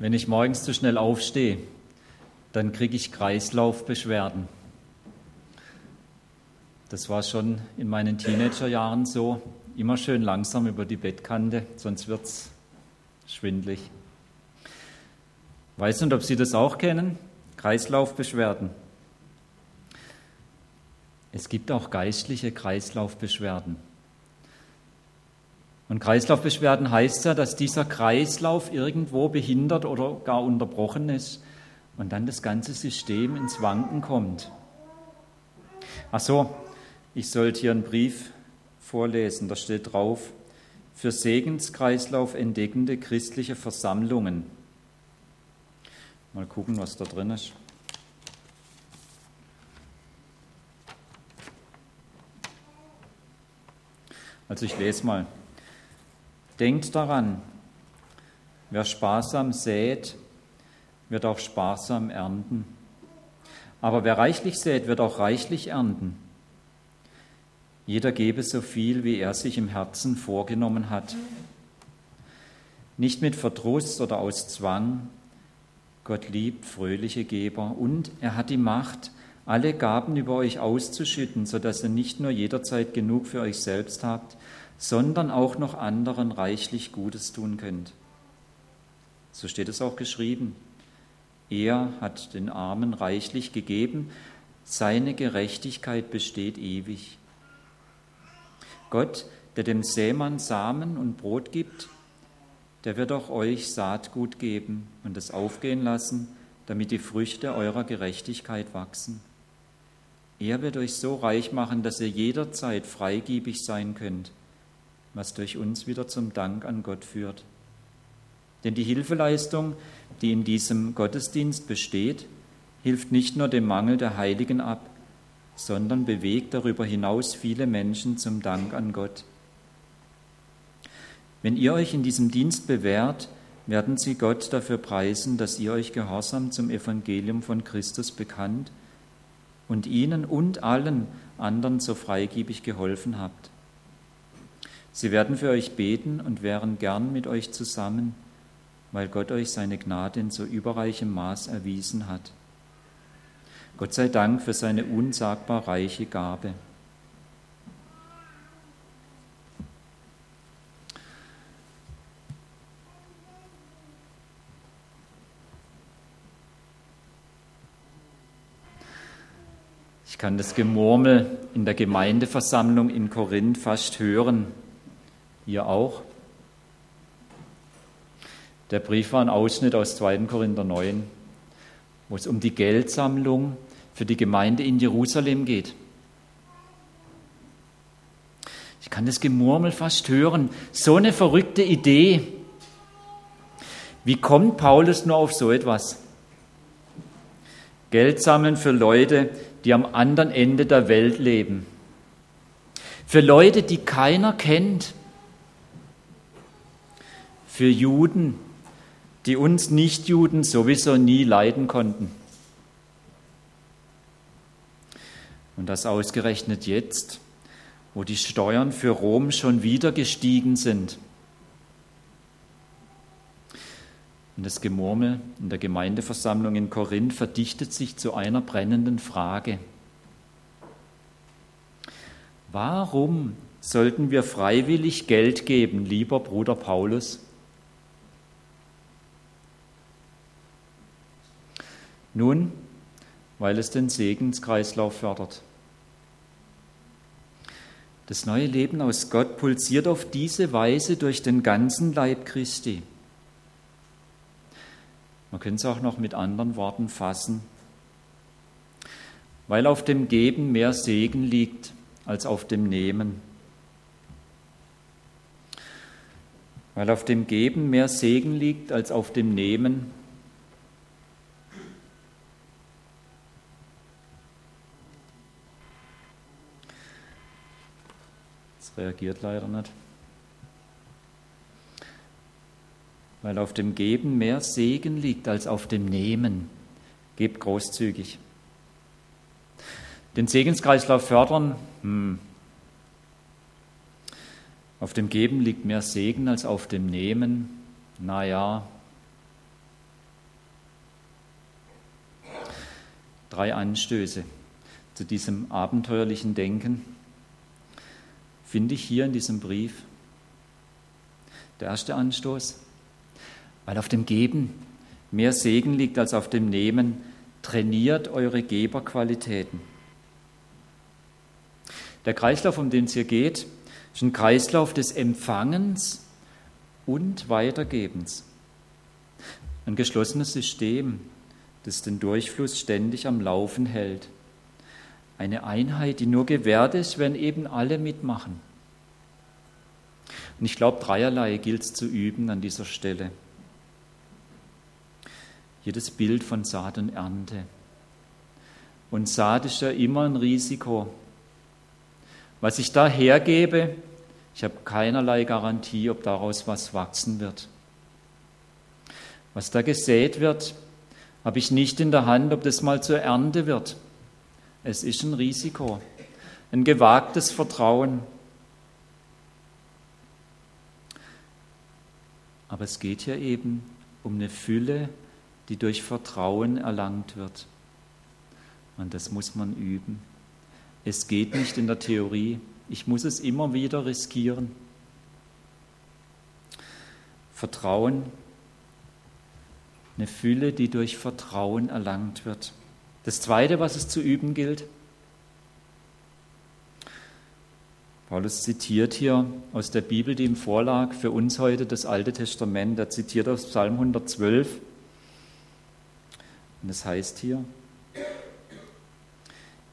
Wenn ich morgens zu schnell aufstehe, dann kriege ich Kreislaufbeschwerden. Das war schon in meinen Teenagerjahren so. Immer schön langsam über die Bettkante, sonst wird es schwindlig. Weiß nicht, ob Sie das auch kennen? Kreislaufbeschwerden. Es gibt auch geistliche Kreislaufbeschwerden. Und Kreislaufbeschwerden heißt ja, dass dieser Kreislauf irgendwo behindert oder gar unterbrochen ist und dann das ganze System ins Wanken kommt. Ach so, ich sollte hier einen Brief vorlesen, da steht drauf, für Segenskreislauf entdeckende christliche Versammlungen. Mal gucken, was da drin ist. Also ich lese mal. Denkt daran, wer sparsam sät, wird auch sparsam ernten. Aber wer reichlich sät, wird auch reichlich ernten. Jeder gebe so viel, wie er sich im Herzen vorgenommen hat. Nicht mit Verdruss oder aus Zwang. Gott liebt fröhliche Geber und er hat die Macht, alle Gaben über euch auszuschütten, sodass ihr nicht nur jederzeit genug für euch selbst habt, sondern auch noch anderen reichlich Gutes tun könnt. So steht es auch geschrieben. Er hat den Armen reichlich gegeben, seine Gerechtigkeit besteht ewig. Gott, der dem Sämann Samen und Brot gibt, der wird auch euch Saatgut geben und es aufgehen lassen, damit die Früchte eurer Gerechtigkeit wachsen. Er wird euch so reich machen, dass ihr jederzeit freigebig sein könnt was durch uns wieder zum Dank an Gott führt. Denn die Hilfeleistung, die in diesem Gottesdienst besteht, hilft nicht nur dem Mangel der Heiligen ab, sondern bewegt darüber hinaus viele Menschen zum Dank an Gott. Wenn ihr euch in diesem Dienst bewährt, werden sie Gott dafür preisen, dass ihr euch gehorsam zum Evangelium von Christus bekannt und ihnen und allen anderen so freigebig geholfen habt. Sie werden für euch beten und wären gern mit euch zusammen, weil Gott euch seine Gnade in so überreichem Maß erwiesen hat. Gott sei Dank für seine unsagbar reiche Gabe. Ich kann das Gemurmel in der Gemeindeversammlung in Korinth fast hören. Ihr auch? Der Brief war ein Ausschnitt aus 2. Korinther 9, wo es um die Geldsammlung für die Gemeinde in Jerusalem geht. Ich kann das Gemurmel fast hören. So eine verrückte Idee. Wie kommt Paulus nur auf so etwas? Geld sammeln für Leute, die am anderen Ende der Welt leben. Für Leute, die keiner kennt für Juden, die uns Nichtjuden sowieso nie leiden konnten. Und das ausgerechnet jetzt, wo die Steuern für Rom schon wieder gestiegen sind. Und das Gemurmel in der Gemeindeversammlung in Korinth verdichtet sich zu einer brennenden Frage. Warum sollten wir freiwillig Geld geben, lieber Bruder Paulus? Nun, weil es den Segenskreislauf fördert. Das neue Leben aus Gott pulsiert auf diese Weise durch den ganzen Leib Christi. Man könnte es auch noch mit anderen Worten fassen. Weil auf dem Geben mehr Segen liegt als auf dem Nehmen. Weil auf dem Geben mehr Segen liegt als auf dem Nehmen, Reagiert leider nicht. Weil auf dem Geben mehr Segen liegt als auf dem Nehmen. Gebt großzügig. Den Segenskreislauf fördern, hm. Auf dem Geben liegt mehr Segen als auf dem Nehmen. Naja. Drei Anstöße zu diesem abenteuerlichen Denken finde ich hier in diesem Brief. Der erste Anstoß, weil auf dem Geben mehr Segen liegt als auf dem Nehmen, trainiert eure Geberqualitäten. Der Kreislauf, um den es hier geht, ist ein Kreislauf des Empfangens und Weitergebens. Ein geschlossenes System, das den Durchfluss ständig am Laufen hält. Eine Einheit, die nur gewährt ist, wenn eben alle mitmachen. Und ich glaube, dreierlei gilt es zu üben an dieser Stelle. Jedes Bild von Saat und Ernte. Und Saat ist ja immer ein Risiko. Was ich da hergebe, ich habe keinerlei Garantie, ob daraus was wachsen wird. Was da gesät wird, habe ich nicht in der Hand, ob das mal zur Ernte wird. Es ist ein Risiko, ein gewagtes Vertrauen. Aber es geht hier eben um eine Fülle, die durch Vertrauen erlangt wird. Und das muss man üben. Es geht nicht in der Theorie. Ich muss es immer wieder riskieren. Vertrauen, eine Fülle, die durch Vertrauen erlangt wird. Das Zweite, was es zu üben gilt, Paulus zitiert hier aus der Bibel, die ihm vorlag, für uns heute das Alte Testament. Er zitiert aus Psalm 112. Und es heißt hier,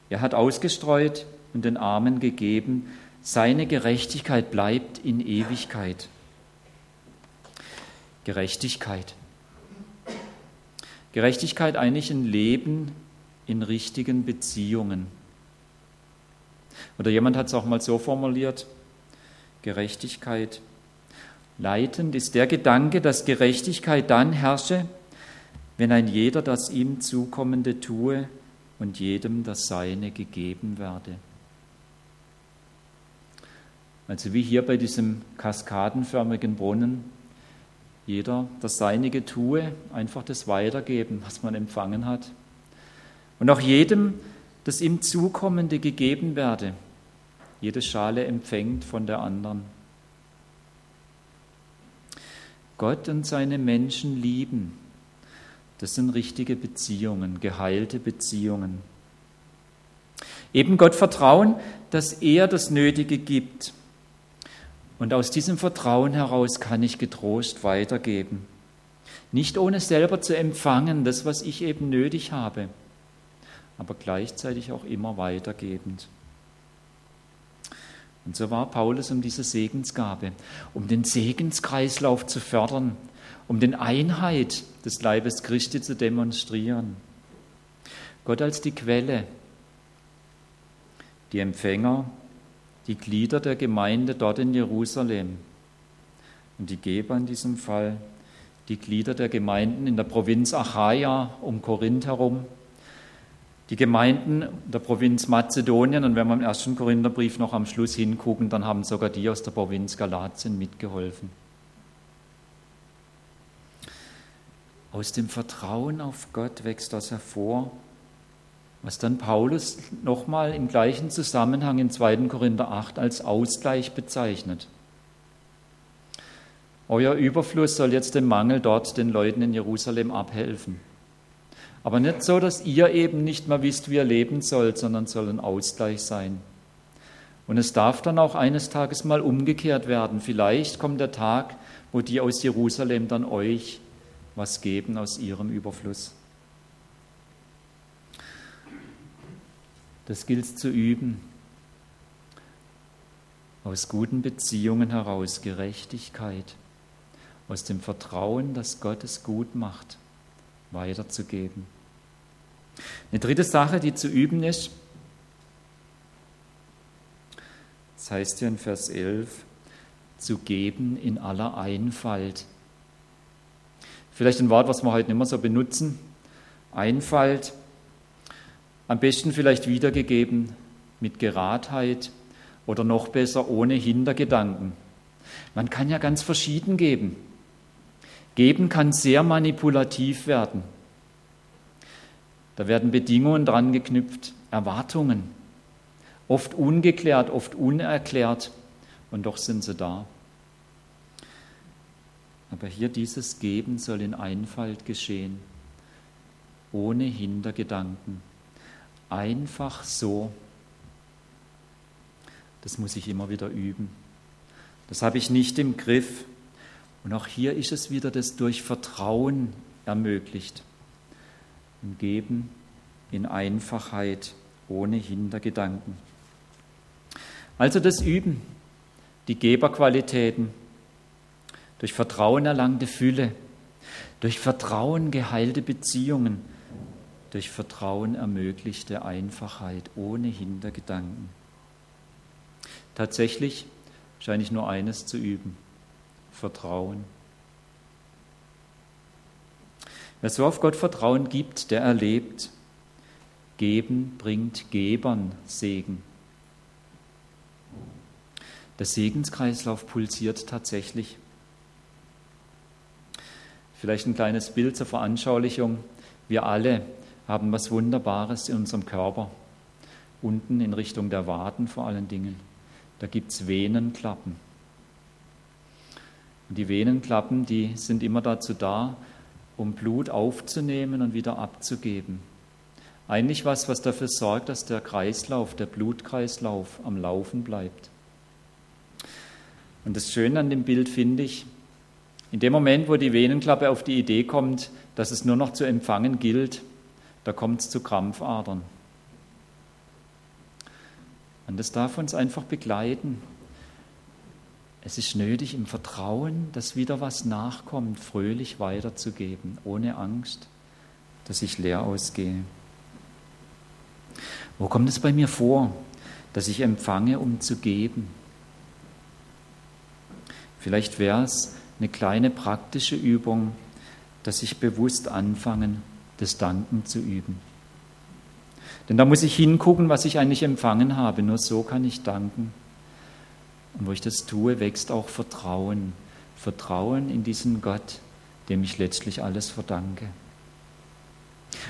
er hat ausgestreut und den Armen gegeben, seine Gerechtigkeit bleibt in Ewigkeit. Gerechtigkeit. Gerechtigkeit eigentlich ein Leben in richtigen Beziehungen. Oder jemand hat es auch mal so formuliert, Gerechtigkeit. Leitend ist der Gedanke, dass Gerechtigkeit dann herrsche, wenn ein jeder das ihm zukommende tue und jedem das Seine gegeben werde. Also wie hier bei diesem kaskadenförmigen Brunnen, jeder das Seinige tue, einfach das weitergeben, was man empfangen hat. Und auch jedem das ihm Zukommende gegeben werde. Jede Schale empfängt von der anderen. Gott und seine Menschen lieben. Das sind richtige Beziehungen, geheilte Beziehungen. Eben Gott vertrauen, dass er das Nötige gibt. Und aus diesem Vertrauen heraus kann ich getrost weitergeben. Nicht ohne selber zu empfangen, das, was ich eben nötig habe, aber gleichzeitig auch immer weitergebend. Und so war Paulus um diese Segensgabe, um den Segenskreislauf zu fördern, um den Einheit des Leibes Christi zu demonstrieren. Gott als die Quelle, die Empfänger, die Glieder der Gemeinde dort in Jerusalem und die Geber in diesem Fall, die Glieder der Gemeinden in der Provinz Achaia um Korinth herum die Gemeinden der Provinz Mazedonien, und wenn wir im ersten Korintherbrief noch am Schluss hingucken, dann haben sogar die aus der Provinz Galatien mitgeholfen. Aus dem Vertrauen auf Gott wächst das hervor, was dann Paulus nochmal im gleichen Zusammenhang in 2. Korinther 8 als Ausgleich bezeichnet. Euer Überfluss soll jetzt dem Mangel dort den Leuten in Jerusalem abhelfen. Aber nicht so, dass ihr eben nicht mehr wisst, wie ihr leben sollt, sondern soll ein Ausgleich sein. Und es darf dann auch eines Tages mal umgekehrt werden. Vielleicht kommt der Tag, wo die aus Jerusalem dann euch was geben aus ihrem Überfluss. Das gilt zu üben. Aus guten Beziehungen heraus Gerechtigkeit, aus dem Vertrauen, dass Gott es gut macht weiterzugeben. Eine dritte Sache, die zu üben ist, das heißt hier in Vers 11, zu geben in aller Einfalt. Vielleicht ein Wort, was wir heute nicht mehr so benutzen. Einfalt, am besten vielleicht wiedergegeben mit Geradheit oder noch besser ohne Hintergedanken. Man kann ja ganz verschieden geben. Geben kann sehr manipulativ werden. Da werden Bedingungen dran geknüpft, Erwartungen, oft ungeklärt, oft unerklärt, und doch sind sie da. Aber hier dieses Geben soll in Einfalt geschehen, ohne Hintergedanken, einfach so. Das muss ich immer wieder üben. Das habe ich nicht im Griff. Und auch hier ist es wieder das durch Vertrauen ermöglicht. Im Geben in Einfachheit, ohne Hintergedanken. Also das Üben, die Geberqualitäten, durch Vertrauen erlangte Fülle, durch Vertrauen geheilte Beziehungen, durch Vertrauen ermöglichte Einfachheit ohne Hintergedanken. Tatsächlich scheine ich nur eines zu üben, Vertrauen. Wer so auf Gott Vertrauen gibt, der erlebt, Geben bringt Gebern Segen. Der Segenskreislauf pulsiert tatsächlich. Vielleicht ein kleines Bild zur Veranschaulichung. Wir alle haben was Wunderbares in unserem Körper. Unten in Richtung der Waden vor allen Dingen. Da gibt es Venenklappen. Und die Venenklappen, die sind immer dazu da, um Blut aufzunehmen und wieder abzugeben. Eigentlich was, was dafür sorgt, dass der Kreislauf, der Blutkreislauf am Laufen bleibt. Und das Schöne an dem Bild finde ich, in dem Moment, wo die Venenklappe auf die Idee kommt, dass es nur noch zu empfangen gilt, da kommt es zu Krampfadern. Und das darf uns einfach begleiten. Es ist nötig, im Vertrauen, dass wieder was nachkommt, fröhlich weiterzugeben, ohne Angst, dass ich leer ausgehe. Wo kommt es bei mir vor, dass ich empfange, um zu geben? Vielleicht wäre es eine kleine praktische Übung, dass ich bewusst anfangen, das Danken zu üben. Denn da muss ich hingucken, was ich eigentlich empfangen habe. Nur so kann ich danken. Und wo ich das tue, wächst auch Vertrauen. Vertrauen in diesen Gott, dem ich letztlich alles verdanke.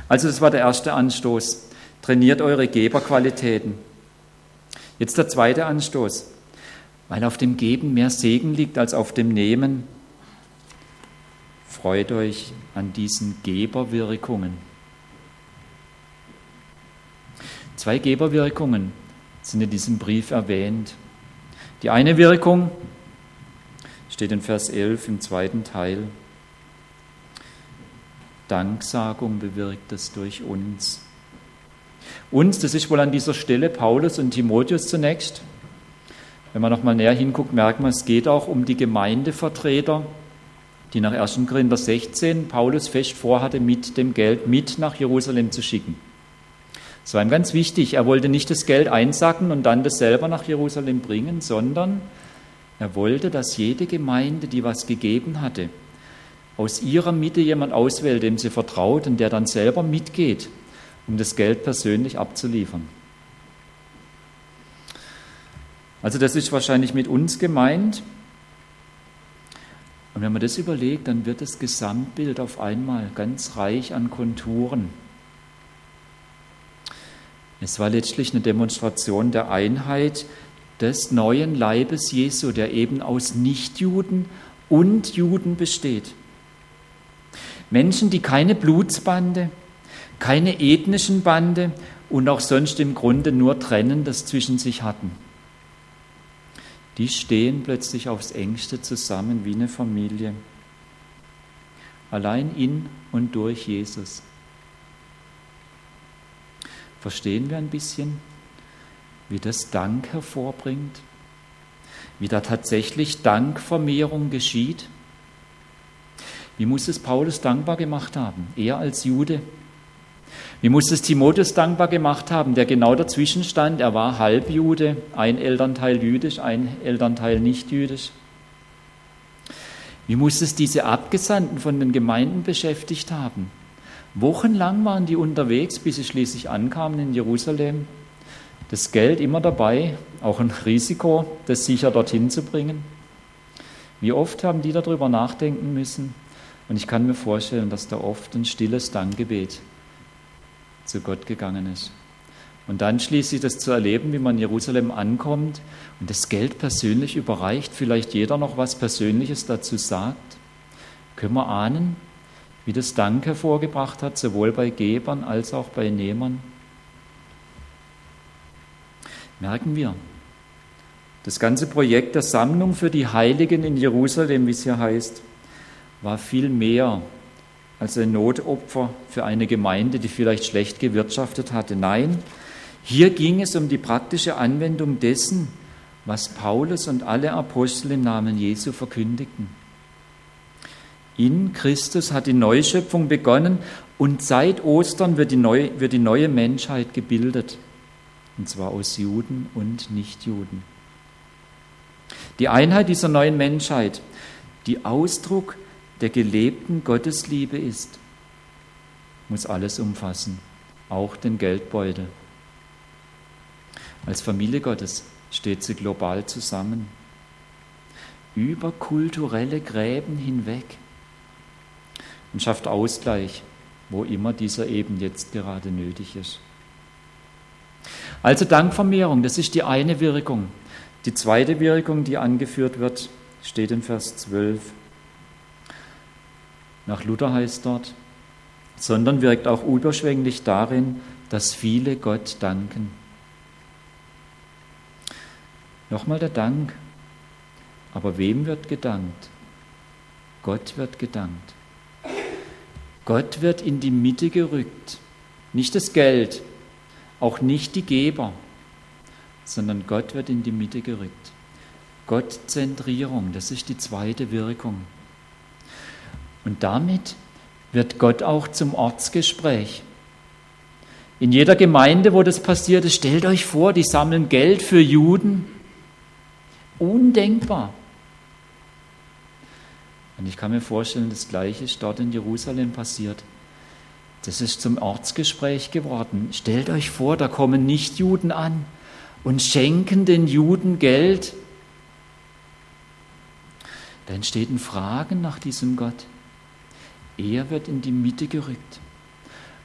Also das war der erste Anstoß. Trainiert eure Geberqualitäten. Jetzt der zweite Anstoß. Weil auf dem Geben mehr Segen liegt als auf dem Nehmen. Freut euch an diesen Geberwirkungen. Zwei Geberwirkungen sind in diesem Brief erwähnt. Die eine Wirkung steht in Vers 11 im zweiten Teil. Danksagung bewirkt es durch uns. Uns, das ist wohl an dieser Stelle Paulus und Timotheus zunächst. Wenn man nochmal näher hinguckt, merkt man, es geht auch um die Gemeindevertreter, die nach 1. Korinther 16 Paulus fest vorhatte, mit dem Geld mit nach Jerusalem zu schicken. Das war ihm ganz wichtig. Er wollte nicht das Geld einsacken und dann das selber nach Jerusalem bringen, sondern er wollte, dass jede Gemeinde, die was gegeben hatte, aus ihrer Mitte jemand auswählt, dem sie vertraut und der dann selber mitgeht, um das Geld persönlich abzuliefern. Also das ist wahrscheinlich mit uns gemeint. Und wenn man das überlegt, dann wird das Gesamtbild auf einmal ganz reich an Konturen. Es war letztlich eine Demonstration der Einheit des neuen Leibes Jesu, der eben aus Nichtjuden und Juden besteht. Menschen, die keine Blutsbande, keine ethnischen Bande und auch sonst im Grunde nur Trennendes zwischen sich hatten die stehen plötzlich aufs engste zusammen wie eine Familie. Allein in und durch Jesus. Verstehen wir ein bisschen, wie das Dank hervorbringt? Wie da tatsächlich Dankvermehrung geschieht? Wie muss es Paulus dankbar gemacht haben? Er als Jude, wie muss es Timotheus dankbar gemacht haben, der genau dazwischen stand? Er war Halbjude, ein Elternteil jüdisch, ein Elternteil nicht jüdisch. Wie muss es diese Abgesandten von den Gemeinden beschäftigt haben? Wochenlang waren die unterwegs, bis sie schließlich ankamen in Jerusalem. Das Geld immer dabei, auch ein Risiko, das sicher dorthin zu bringen. Wie oft haben die darüber nachdenken müssen? Und ich kann mir vorstellen, dass da oft ein stilles Dankgebet zu Gott gegangen ist. Und dann schließlich das zu erleben, wie man in Jerusalem ankommt und das Geld persönlich überreicht, vielleicht jeder noch was Persönliches dazu sagt, können wir ahnen, wie das Dank hervorgebracht hat, sowohl bei Gebern als auch bei Nehmern. Merken wir, das ganze Projekt der Sammlung für die Heiligen in Jerusalem, wie es hier heißt, war viel mehr als ein Notopfer für eine Gemeinde, die vielleicht schlecht gewirtschaftet hatte. Nein, hier ging es um die praktische Anwendung dessen, was Paulus und alle Apostel im Namen Jesu verkündigten. In Christus hat die Neuschöpfung begonnen und seit Ostern wird die neue, wird die neue Menschheit gebildet, und zwar aus Juden und Nichtjuden. Die Einheit dieser neuen Menschheit, die Ausdruck der gelebten Gottesliebe ist, muss alles umfassen, auch den Geldbeutel. Als Familie Gottes steht sie global zusammen, über kulturelle Gräben hinweg und schafft Ausgleich, wo immer dieser eben jetzt gerade nötig ist. Also Dankvermehrung, das ist die eine Wirkung. Die zweite Wirkung, die angeführt wird, steht in Vers 12. Nach Luther heißt dort, sondern wirkt auch überschwänglich darin, dass viele Gott danken. Nochmal der Dank. Aber wem wird gedankt? Gott wird gedankt. Gott wird in die Mitte gerückt. Nicht das Geld, auch nicht die Geber, sondern Gott wird in die Mitte gerückt. Gottzentrierung, das ist die zweite Wirkung. Und damit wird Gott auch zum Ortsgespräch. In jeder Gemeinde, wo das passiert ist, stellt euch vor, die sammeln Geld für Juden Undenkbar. Und ich kann mir vorstellen, das Gleiche ist dort in Jerusalem passiert. Das ist zum Ortsgespräch geworden. Stellt euch vor, da kommen Nichtjuden an und schenken den Juden Geld. Da entstehen Fragen nach diesem Gott. Er wird in die Mitte gerückt.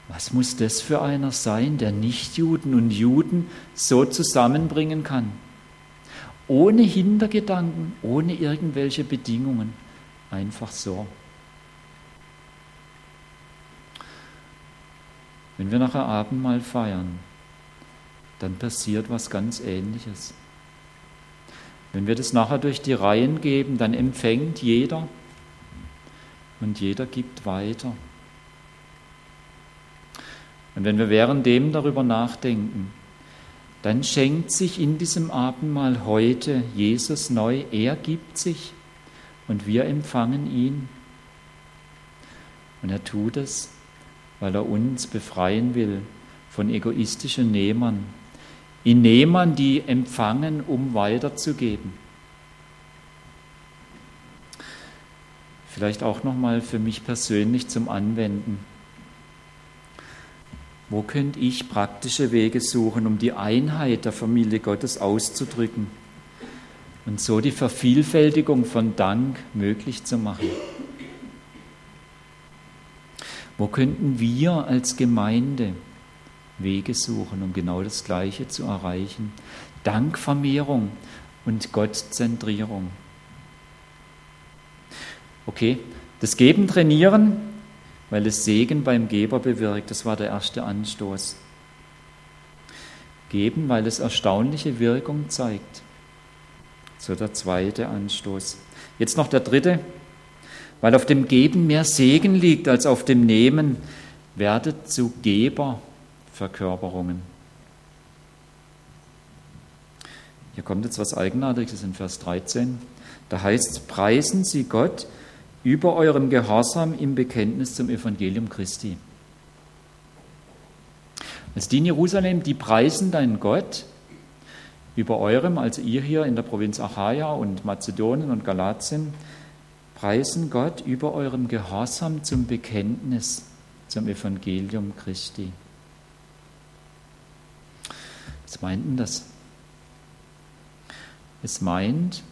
Was muss das für einer sein, der Nichtjuden und Juden so zusammenbringen kann? ohne Hintergedanken, ohne irgendwelche Bedingungen, einfach so. Wenn wir nachher Abendmahl feiern, dann passiert was ganz Ähnliches. Wenn wir das nachher durch die Reihen geben, dann empfängt jeder und jeder gibt weiter. Und wenn wir währenddem darüber nachdenken, dann schenkt sich in diesem Abendmahl heute Jesus neu. Er gibt sich und wir empfangen ihn. Und er tut es, weil er uns befreien will von egoistischen Nehmern. In Nehmern, die empfangen, um weiterzugeben. Vielleicht auch nochmal für mich persönlich zum Anwenden. Wo könnte ich praktische Wege suchen, um die Einheit der Familie Gottes auszudrücken und so die Vervielfältigung von Dank möglich zu machen? Wo könnten wir als Gemeinde Wege suchen, um genau das Gleiche zu erreichen? Dankvermehrung und Gottzentrierung. Okay, das Geben trainieren weil es Segen beim Geber bewirkt. Das war der erste Anstoß. Geben, weil es erstaunliche Wirkung zeigt. So der zweite Anstoß. Jetzt noch der dritte. Weil auf dem Geben mehr Segen liegt als auf dem Nehmen, werdet zu Geberverkörperungen. Hier kommt jetzt was Eigenartiges in Vers 13. Da heißt es, preisen Sie Gott, über eurem Gehorsam im Bekenntnis zum Evangelium Christi. Es die in Jerusalem, die preisen deinen Gott über eurem, also ihr hier in der Provinz Achaia und Mazedonien und Galatien, preisen Gott über eurem Gehorsam zum Bekenntnis zum Evangelium Christi. Was meint denn das? Es meint,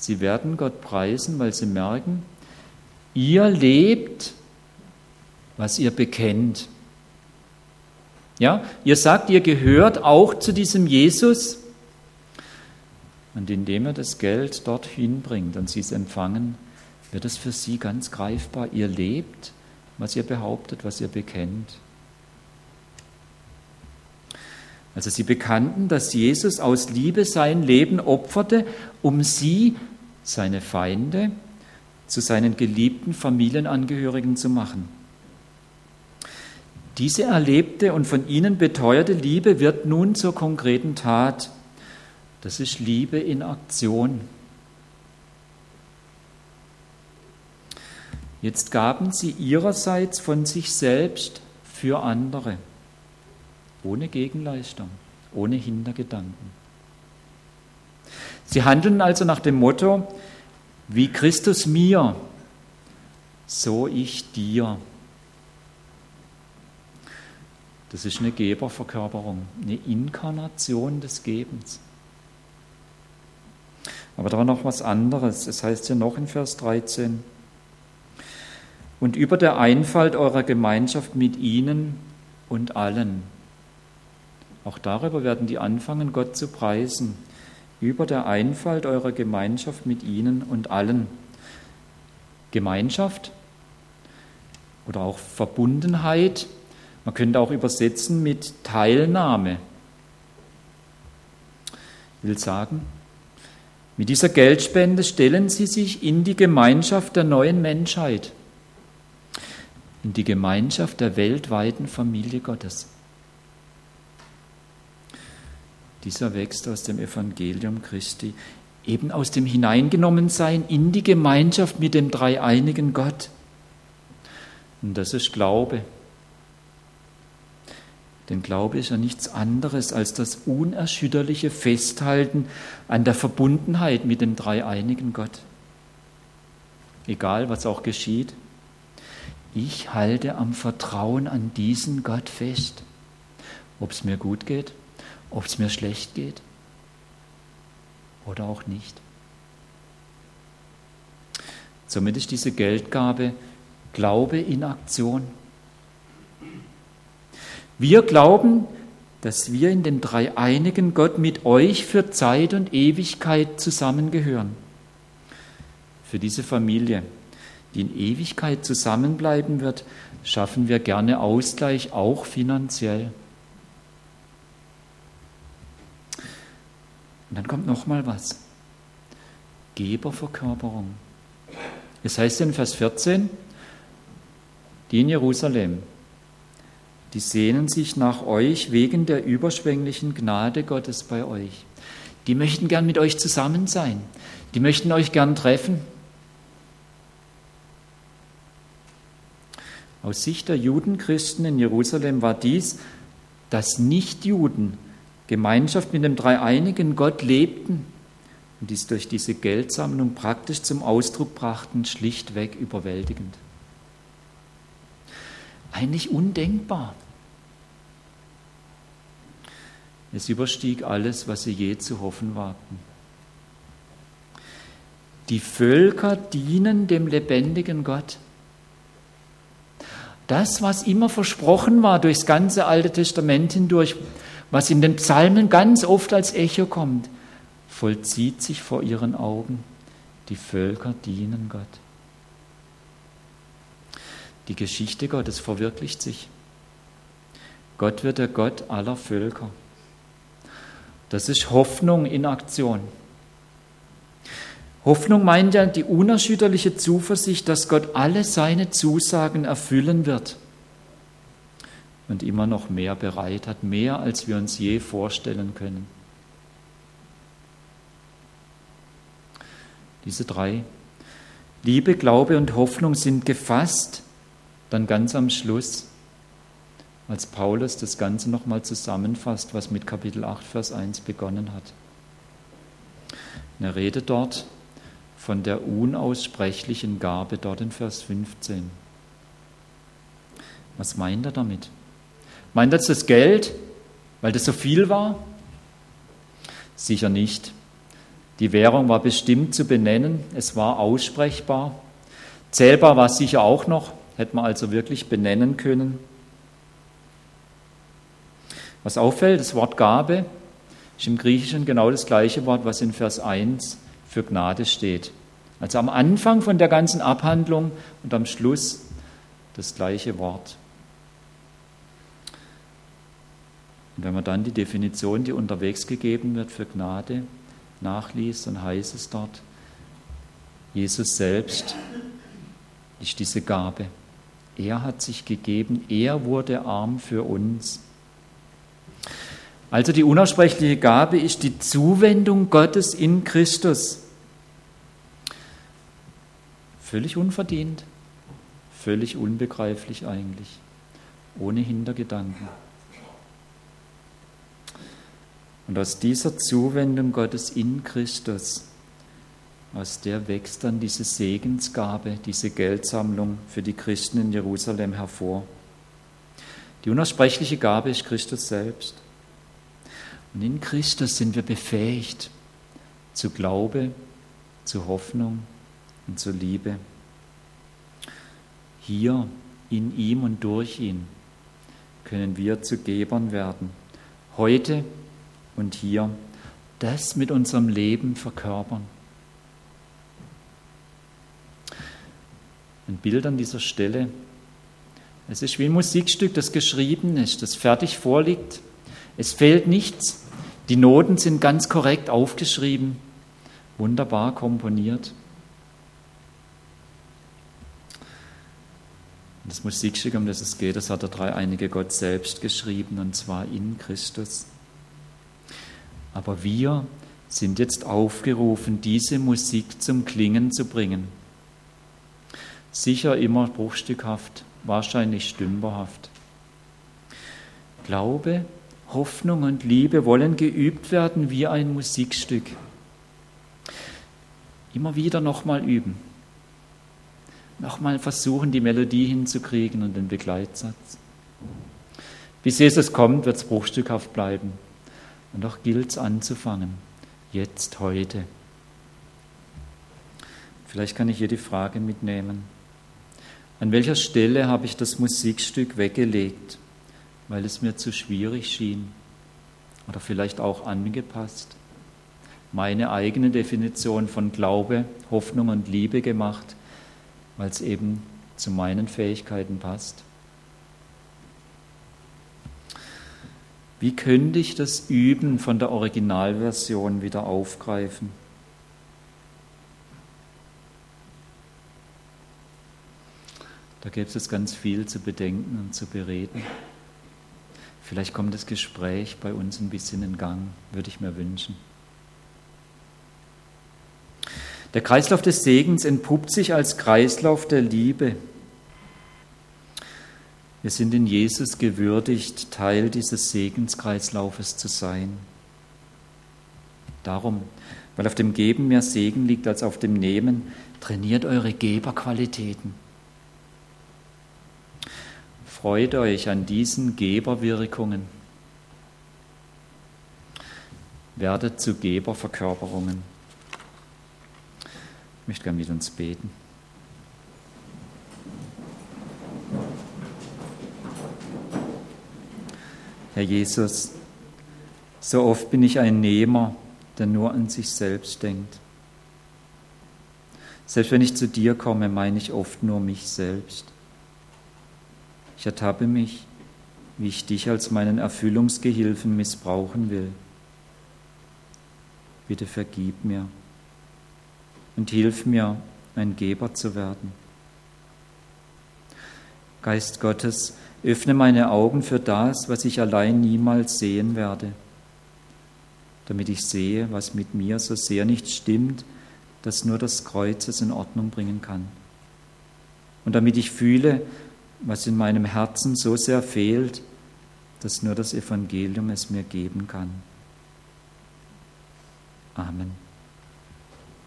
Sie werden Gott preisen, weil sie merken, ihr lebt, was ihr bekennt. Ja, ihr sagt, ihr gehört auch zu diesem Jesus. Und indem er das Geld dorthin bringt und sie es empfangen, wird es für sie ganz greifbar. Ihr lebt, was ihr behauptet, was ihr bekennt. Also sie bekannten, dass Jesus aus Liebe sein Leben opferte, um sie, seine Feinde, zu seinen geliebten Familienangehörigen zu machen. Diese erlebte und von ihnen beteuerte Liebe wird nun zur konkreten Tat. Das ist Liebe in Aktion. Jetzt gaben sie ihrerseits von sich selbst für andere, ohne Gegenleistung, ohne Hintergedanken. Sie handeln also nach dem Motto, wie Christus mir, so ich dir. Das ist eine Geberverkörperung, eine Inkarnation des Gebens. Aber da war noch was anderes. Es heißt ja noch in Vers 13, und über der Einfalt eurer Gemeinschaft mit ihnen und allen. Auch darüber werden die anfangen, Gott zu preisen. Über der Einfalt eurer Gemeinschaft mit ihnen und allen. Gemeinschaft oder auch Verbundenheit man könnte auch übersetzen mit Teilnahme. Ich will sagen, mit dieser Geldspende stellen Sie sich in die Gemeinschaft der neuen Menschheit, in die Gemeinschaft der weltweiten Familie Gottes. Dieser wächst aus dem Evangelium Christi, eben aus dem Hineingenommensein in die Gemeinschaft mit dem dreieinigen Gott. Und das ist Glaube. Denn Glaube ist ja nichts anderes als das unerschütterliche Festhalten an der Verbundenheit mit dem dreieinigen Gott. Egal, was auch geschieht, ich halte am Vertrauen an diesen Gott fest, ob es mir gut geht, ob es mir schlecht geht oder auch nicht. Somit ist diese Geldgabe Glaube in Aktion. Wir glauben, dass wir in dem dreieinigen Gott mit euch für Zeit und Ewigkeit zusammengehören. Für diese Familie, die in Ewigkeit zusammenbleiben wird, schaffen wir gerne Ausgleich, auch finanziell. Und dann kommt noch mal was. Geberverkörperung. Es heißt in Vers 14, die in Jerusalem, die sehnen sich nach euch wegen der überschwänglichen Gnade Gottes bei euch. Die möchten gern mit euch zusammen sein. Die möchten euch gern treffen. Aus Sicht der Judenchristen in Jerusalem war dies, dass Nichtjuden Gemeinschaft mit dem dreieinigen Gott lebten und dies durch diese Geldsammlung praktisch zum Ausdruck brachten, schlichtweg überwältigend eigentlich undenkbar. Es überstieg alles, was sie je zu hoffen wagten. Die Völker dienen dem lebendigen Gott. Das, was immer versprochen war durchs ganze Alte Testament hindurch, was in den Psalmen ganz oft als Echo kommt, vollzieht sich vor ihren Augen. Die Völker dienen Gott. Die Geschichte Gottes verwirklicht sich. Gott wird der Gott aller Völker. Das ist Hoffnung in Aktion. Hoffnung meint ja die unerschütterliche Zuversicht, dass Gott alle seine Zusagen erfüllen wird und immer noch mehr bereit hat, mehr als wir uns je vorstellen können. Diese drei, Liebe, Glaube und Hoffnung sind gefasst dann ganz am Schluss, als Paulus das Ganze nochmal zusammenfasst, was mit Kapitel 8, Vers 1 begonnen hat. er redet dort von der unaussprechlichen Gabe, dort in Vers 15. Was meint er damit? Meint er das Geld, weil das so viel war? Sicher nicht. Die Währung war bestimmt zu benennen, es war aussprechbar. Zählbar war es sicher auch noch, hätte man also wirklich benennen können. Was auffällt, das Wort Gabe ist im Griechischen genau das gleiche Wort, was in Vers 1 für Gnade steht. Also am Anfang von der ganzen Abhandlung und am Schluss das gleiche Wort. Und wenn man dann die Definition, die unterwegs gegeben wird für Gnade, nachliest, dann heißt es dort, Jesus selbst ist diese Gabe. Er hat sich gegeben, er wurde arm für uns. Also die unaussprechliche Gabe ist die Zuwendung Gottes in Christus. Völlig unverdient, völlig unbegreiflich eigentlich, ohne Hintergedanken. Und aus dieser Zuwendung Gottes in Christus, aus der wächst dann diese Segensgabe, diese Geldsammlung für die Christen in Jerusalem hervor. Die unaussprechliche Gabe ist Christus selbst. Und in Christus sind wir befähigt zu Glaube, zu Hoffnung und zu Liebe. Hier in ihm und durch ihn können wir zu Gebern werden. Heute und hier das mit unserem Leben verkörpern. Ein Bild an dieser Stelle. Es ist wie ein Musikstück, das geschrieben ist, das fertig vorliegt. Es fehlt nichts. Die Noten sind ganz korrekt aufgeschrieben, wunderbar komponiert. Das Musikstück, um das es geht, das hat der dreieinige Gott selbst geschrieben, und zwar in Christus. Aber wir sind jetzt aufgerufen, diese Musik zum Klingen zu bringen. Sicher immer bruchstückhaft, wahrscheinlich stümperhaft. Glaube, Hoffnung und Liebe wollen geübt werden wie ein Musikstück. Immer wieder nochmal üben. Nochmal versuchen, die Melodie hinzukriegen und den Begleitsatz. Bis Jesus kommt, wird es bruchstückhaft bleiben. Und doch gilt es anzufangen, jetzt, heute. Vielleicht kann ich hier die Frage mitnehmen. An welcher Stelle habe ich das Musikstück weggelegt, weil es mir zu schwierig schien oder vielleicht auch angepasst? Meine eigene Definition von Glaube, Hoffnung und Liebe gemacht, weil es eben zu meinen Fähigkeiten passt? Wie könnte ich das Üben von der Originalversion wieder aufgreifen? Da gäbe es ganz viel zu bedenken und zu bereden. Vielleicht kommt das Gespräch bei uns ein bisschen in Gang, würde ich mir wünschen. Der Kreislauf des Segens entpuppt sich als Kreislauf der Liebe. Wir sind in Jesus gewürdigt, Teil dieses Segenskreislaufes zu sein. Darum, weil auf dem Geben mehr Segen liegt als auf dem Nehmen, trainiert eure Geberqualitäten. Freut euch an diesen Geberwirkungen. Werdet zu Geberverkörperungen. Ich möchte gerne mit uns beten. Herr Jesus, so oft bin ich ein Nehmer, der nur an sich selbst denkt. Selbst wenn ich zu dir komme, meine ich oft nur mich selbst. Ich ertappe mich, wie ich dich als meinen Erfüllungsgehilfen missbrauchen will. Bitte vergib mir und hilf mir, ein Geber zu werden. Geist Gottes, Öffne meine Augen für das, was ich allein niemals sehen werde, damit ich sehe, was mit mir so sehr nicht stimmt, dass nur das Kreuz es in Ordnung bringen kann. Und damit ich fühle, was in meinem Herzen so sehr fehlt, dass nur das Evangelium es mir geben kann. Amen.